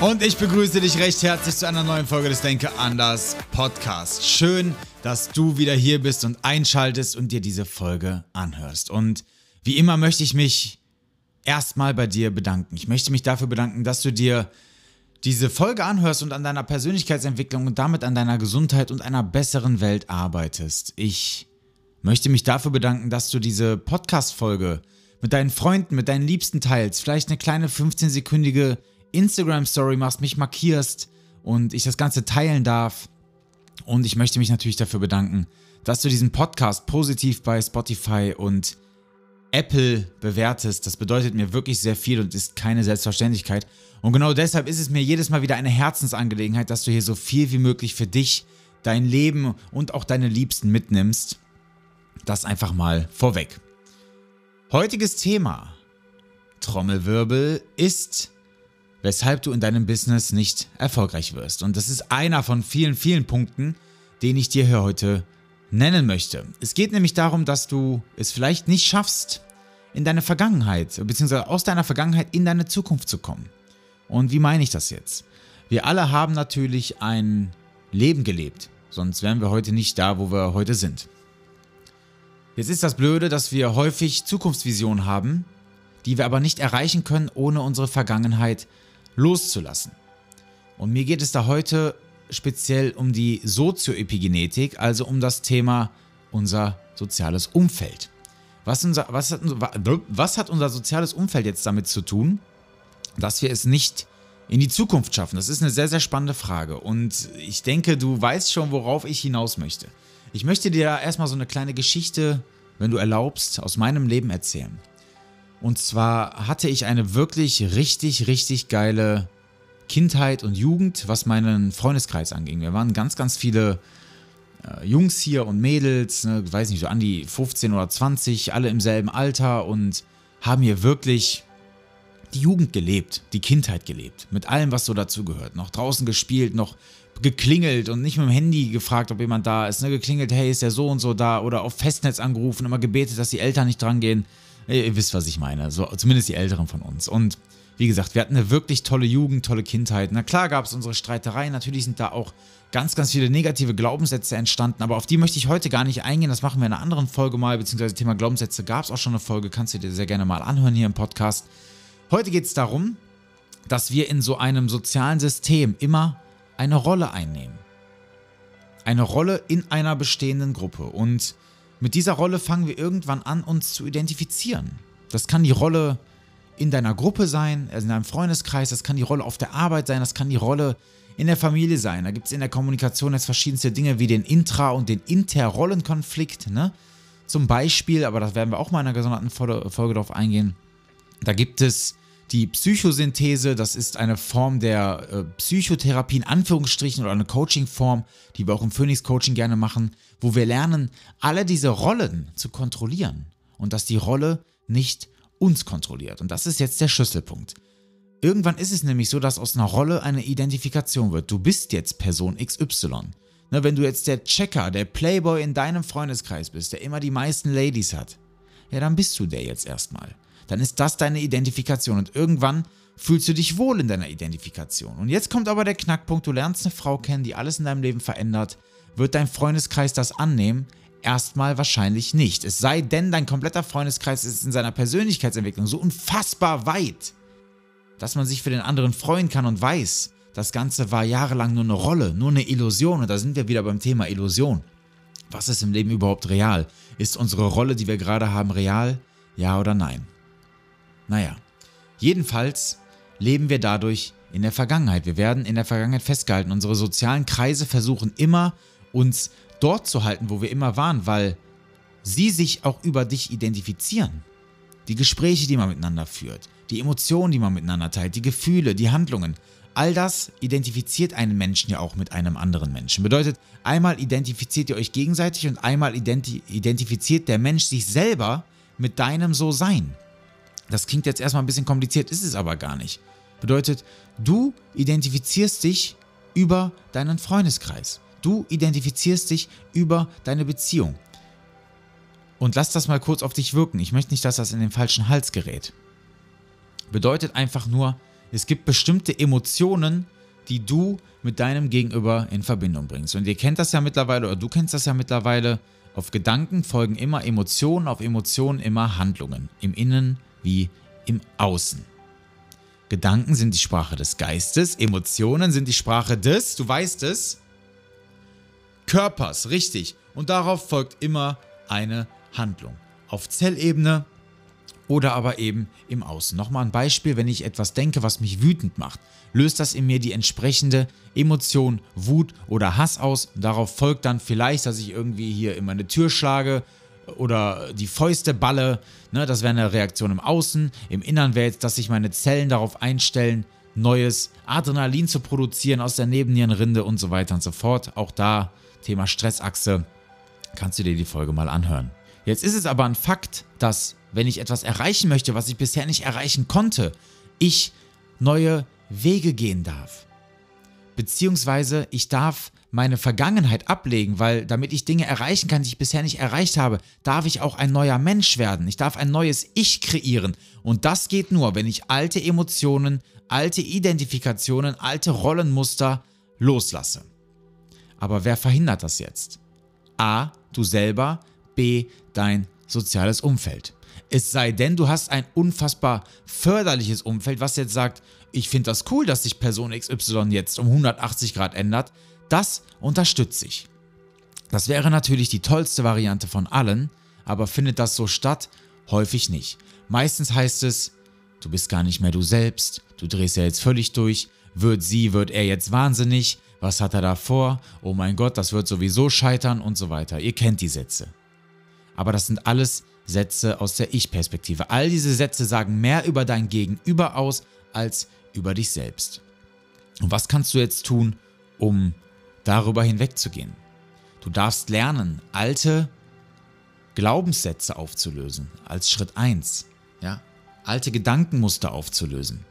Und ich begrüße dich recht herzlich zu einer neuen Folge des Denke anders Podcast. Schön, dass du wieder hier bist und einschaltest und dir diese Folge anhörst. Und wie immer möchte ich mich erstmal bei dir bedanken. Ich möchte mich dafür bedanken, dass du dir diese Folge anhörst und an deiner Persönlichkeitsentwicklung und damit an deiner Gesundheit und einer besseren Welt arbeitest. Ich möchte mich dafür bedanken, dass du diese Podcast-Folge mit deinen Freunden, mit deinen Liebsten teilst. Vielleicht eine kleine 15-sekündige Instagram-Story machst, mich markierst und ich das Ganze teilen darf. Und ich möchte mich natürlich dafür bedanken, dass du diesen Podcast positiv bei Spotify und Apple bewertest. Das bedeutet mir wirklich sehr viel und ist keine Selbstverständlichkeit. Und genau deshalb ist es mir jedes Mal wieder eine Herzensangelegenheit, dass du hier so viel wie möglich für dich, dein Leben und auch deine Liebsten mitnimmst. Das einfach mal vorweg. Heutiges Thema, Trommelwirbel, ist weshalb du in deinem Business nicht erfolgreich wirst. Und das ist einer von vielen, vielen Punkten, den ich dir hier heute nennen möchte. Es geht nämlich darum, dass du es vielleicht nicht schaffst, in deine Vergangenheit, beziehungsweise aus deiner Vergangenheit in deine Zukunft zu kommen. Und wie meine ich das jetzt? Wir alle haben natürlich ein Leben gelebt, sonst wären wir heute nicht da, wo wir heute sind. Jetzt ist das Blöde, dass wir häufig Zukunftsvisionen haben, die wir aber nicht erreichen können, ohne unsere Vergangenheit loszulassen. Und mir geht es da heute speziell um die Sozioepigenetik, also um das Thema unser soziales Umfeld. Was, unser, was, hat, was hat unser soziales Umfeld jetzt damit zu tun, dass wir es nicht in die Zukunft schaffen? Das ist eine sehr, sehr spannende Frage. Und ich denke, du weißt schon, worauf ich hinaus möchte. Ich möchte dir erstmal so eine kleine Geschichte, wenn du erlaubst, aus meinem Leben erzählen. Und zwar hatte ich eine wirklich richtig, richtig geile Kindheit und Jugend, was meinen Freundeskreis anging. Wir waren ganz, ganz viele äh, Jungs hier und Mädels, ne, weiß nicht, so an die 15 oder 20, alle im selben Alter und haben hier wirklich die Jugend gelebt, die Kindheit gelebt, mit allem, was so dazugehört. Noch draußen gespielt, noch geklingelt und nicht mit dem Handy gefragt, ob jemand da ist. Ne? Geklingelt, hey, ist der so und so da oder auf Festnetz angerufen, immer gebetet, dass die Eltern nicht drangehen. Ihr wisst, was ich meine. So, zumindest die Älteren von uns. Und wie gesagt, wir hatten eine wirklich tolle Jugend, tolle Kindheit. Na klar gab es unsere Streitereien. Natürlich sind da auch ganz, ganz viele negative Glaubenssätze entstanden. Aber auf die möchte ich heute gar nicht eingehen. Das machen wir in einer anderen Folge mal. Beziehungsweise Thema Glaubenssätze gab es auch schon eine Folge. Kannst du dir sehr gerne mal anhören hier im Podcast. Heute geht es darum, dass wir in so einem sozialen System immer eine Rolle einnehmen. Eine Rolle in einer bestehenden Gruppe. Und mit dieser Rolle fangen wir irgendwann an, uns zu identifizieren. Das kann die Rolle in deiner Gruppe sein, also in deinem Freundeskreis, das kann die Rolle auf der Arbeit sein, das kann die Rolle in der Familie sein. Da gibt es in der Kommunikation jetzt verschiedenste Dinge wie den Intra- und den Interrollenkonflikt. Ne? Zum Beispiel, aber das werden wir auch mal in einer gesonderten Folge darauf eingehen, da gibt es die Psychosynthese, das ist eine Form der äh, Psychotherapie in Anführungsstrichen oder eine Coaching-Form, die wir auch im Phoenix Coaching gerne machen, wo wir lernen, alle diese Rollen zu kontrollieren und dass die Rolle nicht uns kontrolliert. Und das ist jetzt der Schlüsselpunkt. Irgendwann ist es nämlich so, dass aus einer Rolle eine Identifikation wird. Du bist jetzt Person XY. Ne, wenn du jetzt der Checker, der Playboy in deinem Freundeskreis bist, der immer die meisten Ladies hat, ja, dann bist du der jetzt erstmal dann ist das deine Identifikation und irgendwann fühlst du dich wohl in deiner Identifikation. Und jetzt kommt aber der Knackpunkt, du lernst eine Frau kennen, die alles in deinem Leben verändert. Wird dein Freundeskreis das annehmen? Erstmal wahrscheinlich nicht. Es sei denn, dein kompletter Freundeskreis ist in seiner Persönlichkeitsentwicklung so unfassbar weit, dass man sich für den anderen freuen kann und weiß, das Ganze war jahrelang nur eine Rolle, nur eine Illusion. Und da sind wir wieder beim Thema Illusion. Was ist im Leben überhaupt real? Ist unsere Rolle, die wir gerade haben, real? Ja oder nein? Naja, jedenfalls leben wir dadurch in der Vergangenheit. Wir werden in der Vergangenheit festgehalten. Unsere sozialen Kreise versuchen immer, uns dort zu halten, wo wir immer waren, weil sie sich auch über dich identifizieren. Die Gespräche, die man miteinander führt, die Emotionen, die man miteinander teilt, die Gefühle, die Handlungen, all das identifiziert einen Menschen ja auch mit einem anderen Menschen. Bedeutet, einmal identifiziert ihr euch gegenseitig und einmal identi identifiziert der Mensch sich selber mit deinem So-Sein. Das klingt jetzt erstmal ein bisschen kompliziert, ist es aber gar nicht. Bedeutet, du identifizierst dich über deinen Freundeskreis. Du identifizierst dich über deine Beziehung. Und lass das mal kurz auf dich wirken. Ich möchte nicht, dass das in den falschen Hals gerät. Bedeutet einfach nur, es gibt bestimmte Emotionen, die du mit deinem Gegenüber in Verbindung bringst. Und ihr kennt das ja mittlerweile, oder du kennst das ja mittlerweile. Auf Gedanken folgen immer Emotionen, auf Emotionen immer Handlungen. Im Innen wie im Außen. Gedanken sind die Sprache des Geistes, Emotionen sind die Sprache des, du weißt es, Körpers, richtig. Und darauf folgt immer eine Handlung. Auf Zellebene oder aber eben im Außen. Nochmal ein Beispiel, wenn ich etwas denke, was mich wütend macht, löst das in mir die entsprechende Emotion, Wut oder Hass aus. Darauf folgt dann vielleicht, dass ich irgendwie hier in meine Tür schlage oder die Fäuste balle. Ne, das wäre eine Reaktion im Außen. Im Innern wäre jetzt, dass sich meine Zellen darauf einstellen, neues Adrenalin zu produzieren aus der Nebennierenrinde und so weiter und so fort. Auch da Thema Stressachse kannst du dir die Folge mal anhören. Jetzt ist es aber ein Fakt, dass wenn ich etwas erreichen möchte, was ich bisher nicht erreichen konnte, ich neue Wege gehen darf. Beziehungsweise ich darf meine Vergangenheit ablegen, weil damit ich Dinge erreichen kann, die ich bisher nicht erreicht habe, darf ich auch ein neuer Mensch werden. Ich darf ein neues Ich kreieren. Und das geht nur, wenn ich alte Emotionen, alte Identifikationen, alte Rollenmuster loslasse. Aber wer verhindert das jetzt? A, du selber, B, dein soziales Umfeld. Es sei denn, du hast ein unfassbar förderliches Umfeld, was jetzt sagt, ich finde das cool, dass sich Person XY jetzt um 180 Grad ändert. Das unterstütze ich. Das wäre natürlich die tollste Variante von allen, aber findet das so statt? Häufig nicht. Meistens heißt es, du bist gar nicht mehr du selbst, du drehst ja jetzt völlig durch, wird sie, wird er jetzt wahnsinnig, was hat er da vor? Oh mein Gott, das wird sowieso scheitern und so weiter. Ihr kennt die Sätze. Aber das sind alles Sätze aus der Ich-Perspektive. All diese Sätze sagen mehr über dein Gegenüber aus als über dich selbst. Und was kannst du jetzt tun, um darüber hinwegzugehen? Du darfst lernen, alte Glaubenssätze aufzulösen, als Schritt 1. Ja? Alte Gedankenmuster aufzulösen.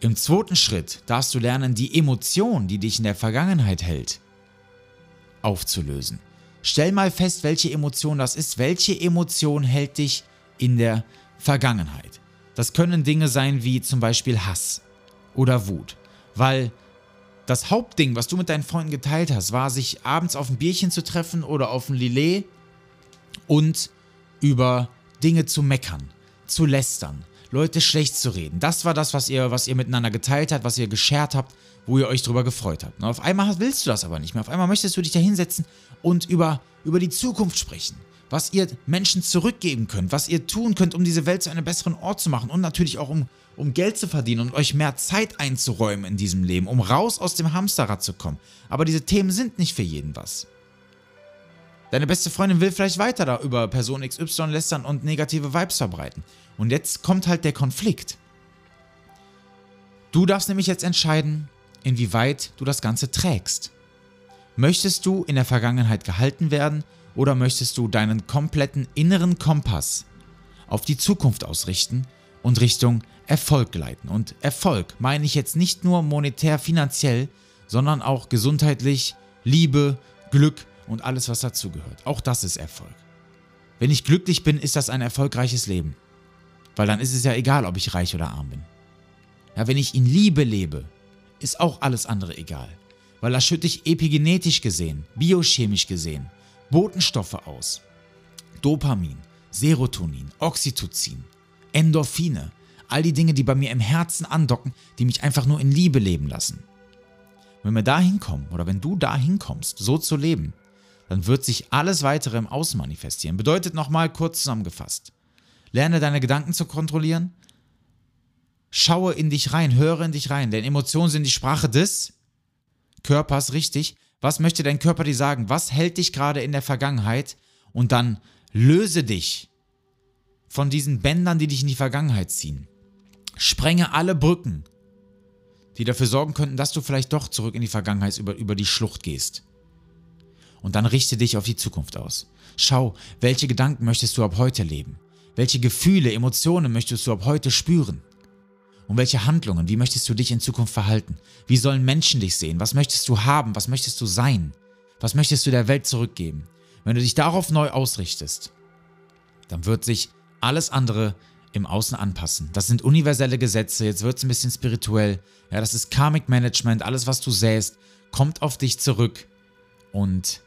Im zweiten Schritt darfst du lernen, die Emotion, die dich in der Vergangenheit hält, aufzulösen. Stell mal fest, welche Emotion das ist. Welche Emotion hält dich in der Vergangenheit? Das können Dinge sein wie zum Beispiel Hass oder Wut. Weil das Hauptding, was du mit deinen Freunden geteilt hast, war, sich abends auf ein Bierchen zu treffen oder auf ein Lillet und über Dinge zu meckern, zu lästern, Leute schlecht zu reden. Das war das, was ihr, was ihr miteinander geteilt habt, was ihr geshared habt, wo ihr euch drüber gefreut habt. Und auf einmal willst du das aber nicht mehr. Auf einmal möchtest du dich da hinsetzen und über, über die Zukunft sprechen. Was ihr Menschen zurückgeben könnt, was ihr tun könnt, um diese Welt zu einem besseren Ort zu machen und natürlich auch um, um Geld zu verdienen und euch mehr Zeit einzuräumen in diesem Leben, um raus aus dem Hamsterrad zu kommen. Aber diese Themen sind nicht für jeden was. Deine beste Freundin will vielleicht weiter da über Person XY lästern und negative Vibes verbreiten. Und jetzt kommt halt der Konflikt. Du darfst nämlich jetzt entscheiden, inwieweit du das Ganze trägst. Möchtest du in der Vergangenheit gehalten werden oder möchtest du deinen kompletten inneren Kompass auf die Zukunft ausrichten und Richtung Erfolg leiten? Und Erfolg meine ich jetzt nicht nur monetär, finanziell, sondern auch gesundheitlich, Liebe, Glück, und alles, was dazugehört. Auch das ist Erfolg. Wenn ich glücklich bin, ist das ein erfolgreiches Leben. Weil dann ist es ja egal, ob ich reich oder arm bin. Ja, wenn ich in Liebe lebe, ist auch alles andere egal. Weil da schütte ich epigenetisch gesehen, biochemisch gesehen, Botenstoffe aus. Dopamin, Serotonin, Oxytocin, Endorphine, all die Dinge, die bei mir im Herzen andocken, die mich einfach nur in Liebe leben lassen. Wenn wir da hinkommen oder wenn du da hinkommst, so zu leben, dann wird sich alles weitere im Außen manifestieren. Bedeutet nochmal kurz zusammengefasst. Lerne deine Gedanken zu kontrollieren. Schaue in dich rein, höre in dich rein, denn Emotionen sind die Sprache des Körpers, richtig. Was möchte dein Körper dir sagen? Was hält dich gerade in der Vergangenheit? Und dann Löse dich von diesen Bändern, die dich in die Vergangenheit ziehen. Sprenge alle Brücken, die dafür sorgen könnten, dass du vielleicht doch zurück in die Vergangenheit über, über die Schlucht gehst. Und dann richte dich auf die Zukunft aus. Schau, welche Gedanken möchtest du ab heute leben? Welche Gefühle, Emotionen möchtest du ab heute spüren? Und welche Handlungen, wie möchtest du dich in Zukunft verhalten? Wie sollen Menschen dich sehen? Was möchtest du haben? Was möchtest du sein? Was möchtest du der Welt zurückgeben? Wenn du dich darauf neu ausrichtest, dann wird sich alles andere im Außen anpassen. Das sind universelle Gesetze, jetzt wird es ein bisschen spirituell. Ja, das ist Karmic Management, alles was du sähst, kommt auf dich zurück. Und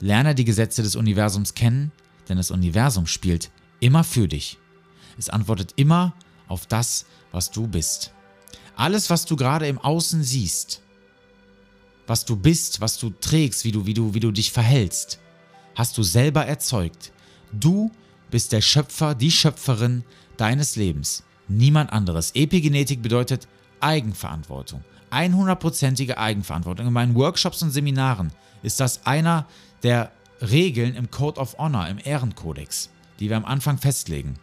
lerne die Gesetze des Universums kennen, denn das Universum spielt immer für dich. Es antwortet immer auf das, was du bist. Alles, was du gerade im Außen siehst, was du bist, was du trägst, wie du, wie du, wie du dich verhältst, hast du selber erzeugt. Du bist der Schöpfer, die Schöpferin deines Lebens. Niemand anderes. Epigenetik bedeutet Eigenverantwortung. 100%ige Eigenverantwortung. In meinen Workshops und Seminaren ist das einer der Regeln im Code of Honor, im Ehrenkodex, die wir am Anfang festlegen.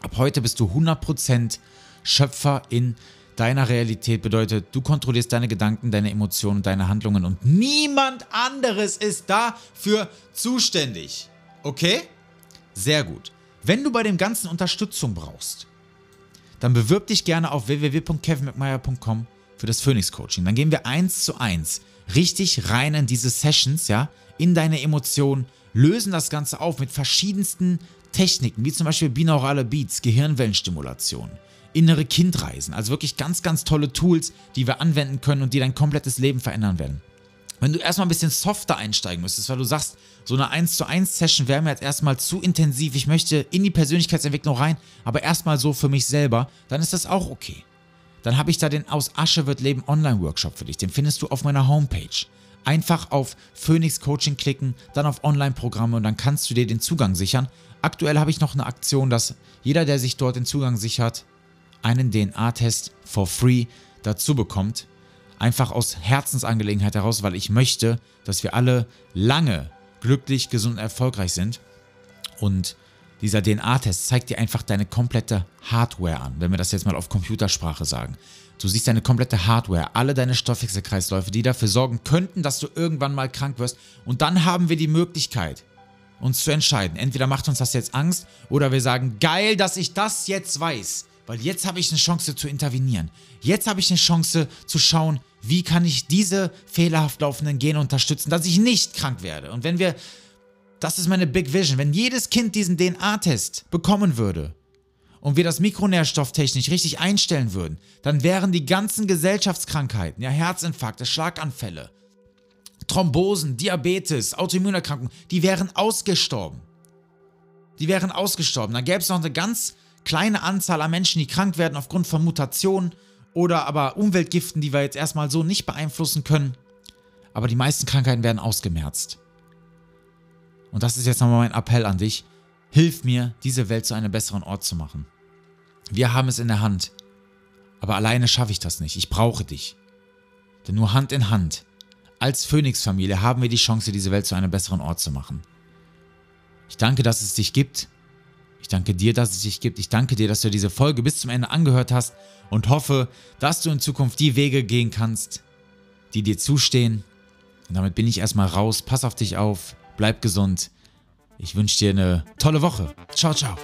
Ab heute bist du 100% Schöpfer in deiner Realität. Bedeutet, du kontrollierst deine Gedanken, deine Emotionen, deine Handlungen und niemand anderes ist dafür zuständig. Okay? Sehr gut. Wenn du bei dem Ganzen Unterstützung brauchst, dann bewirb dich gerne auf www.kevinmcmeyer.com für das Phoenix Coaching. Dann gehen wir eins zu eins richtig rein in diese Sessions, ja, in deine Emotionen, lösen das Ganze auf mit verschiedensten Techniken, wie zum Beispiel binaurale Beats, Gehirnwellenstimulation, innere Kindreisen, also wirklich ganz, ganz tolle Tools, die wir anwenden können und die dein komplettes Leben verändern werden. Wenn du erstmal ein bisschen softer einsteigen müsstest, weil du sagst, so eine 1 zu 1 Session wäre mir jetzt erstmal zu intensiv, ich möchte in die Persönlichkeitsentwicklung rein, aber erstmal so für mich selber, dann ist das auch okay. Dann habe ich da den Aus Asche wird Leben Online-Workshop für dich. Den findest du auf meiner Homepage. Einfach auf Phoenix Coaching klicken, dann auf Online-Programme und dann kannst du dir den Zugang sichern. Aktuell habe ich noch eine Aktion, dass jeder, der sich dort den Zugang sichert, einen DNA-Test for free dazu bekommt. Einfach aus Herzensangelegenheit heraus, weil ich möchte, dass wir alle lange glücklich, gesund und erfolgreich sind. Und dieser DNA-Test zeigt dir einfach deine komplette Hardware an, wenn wir das jetzt mal auf Computersprache sagen. Du siehst deine komplette Hardware, alle deine Stoffwechselkreisläufe, die dafür sorgen könnten, dass du irgendwann mal krank wirst. Und dann haben wir die Möglichkeit, uns zu entscheiden. Entweder macht uns das jetzt Angst oder wir sagen, geil, dass ich das jetzt weiß. Weil jetzt habe ich eine Chance zu intervenieren. Jetzt habe ich eine Chance zu schauen, wie kann ich diese fehlerhaft laufenden Gene unterestützen, dass ich nicht krank werde. Und wenn wir, das ist meine Big Vision, wenn jedes Kind diesen DNA-Test bekommen würde und wir das mikronährstofftechnisch richtig einstellen würden, dann wären die ganzen Gesellschaftskrankheiten, ja Herzinfarkte, Schlaganfälle, Thrombosen, Diabetes, Autoimmunerkrankungen, die wären ausgestorben. Die wären ausgestorben. Dann gäbe es noch eine ganz kleine Anzahl an Menschen, die krank werden aufgrund von Mutationen oder aber Umweltgiften, die wir jetzt erstmal so nicht beeinflussen können. Aber die meisten Krankheiten werden ausgemerzt. Und das ist jetzt nochmal mein Appell an dich. Hilf mir, diese Welt zu einem besseren Ort zu machen. Wir haben es in der Hand. Aber alleine schaffe ich das nicht. Ich brauche dich. Denn nur Hand in Hand, als Phoenix-Familie, haben wir die Chance, diese Welt zu einem besseren Ort zu machen. Ich danke, dass es dich gibt ich danke dir, dass es dich gibt. Ich danke dir, dass du diese Folge bis zum Ende angehört hast und hoffe, dass du in Zukunft die Wege gehen kannst, die dir zustehen. Und damit bin ich erstmal raus. Pass auf dich auf. Bleib gesund. Ich wünsche dir eine tolle Woche. Ciao, ciao.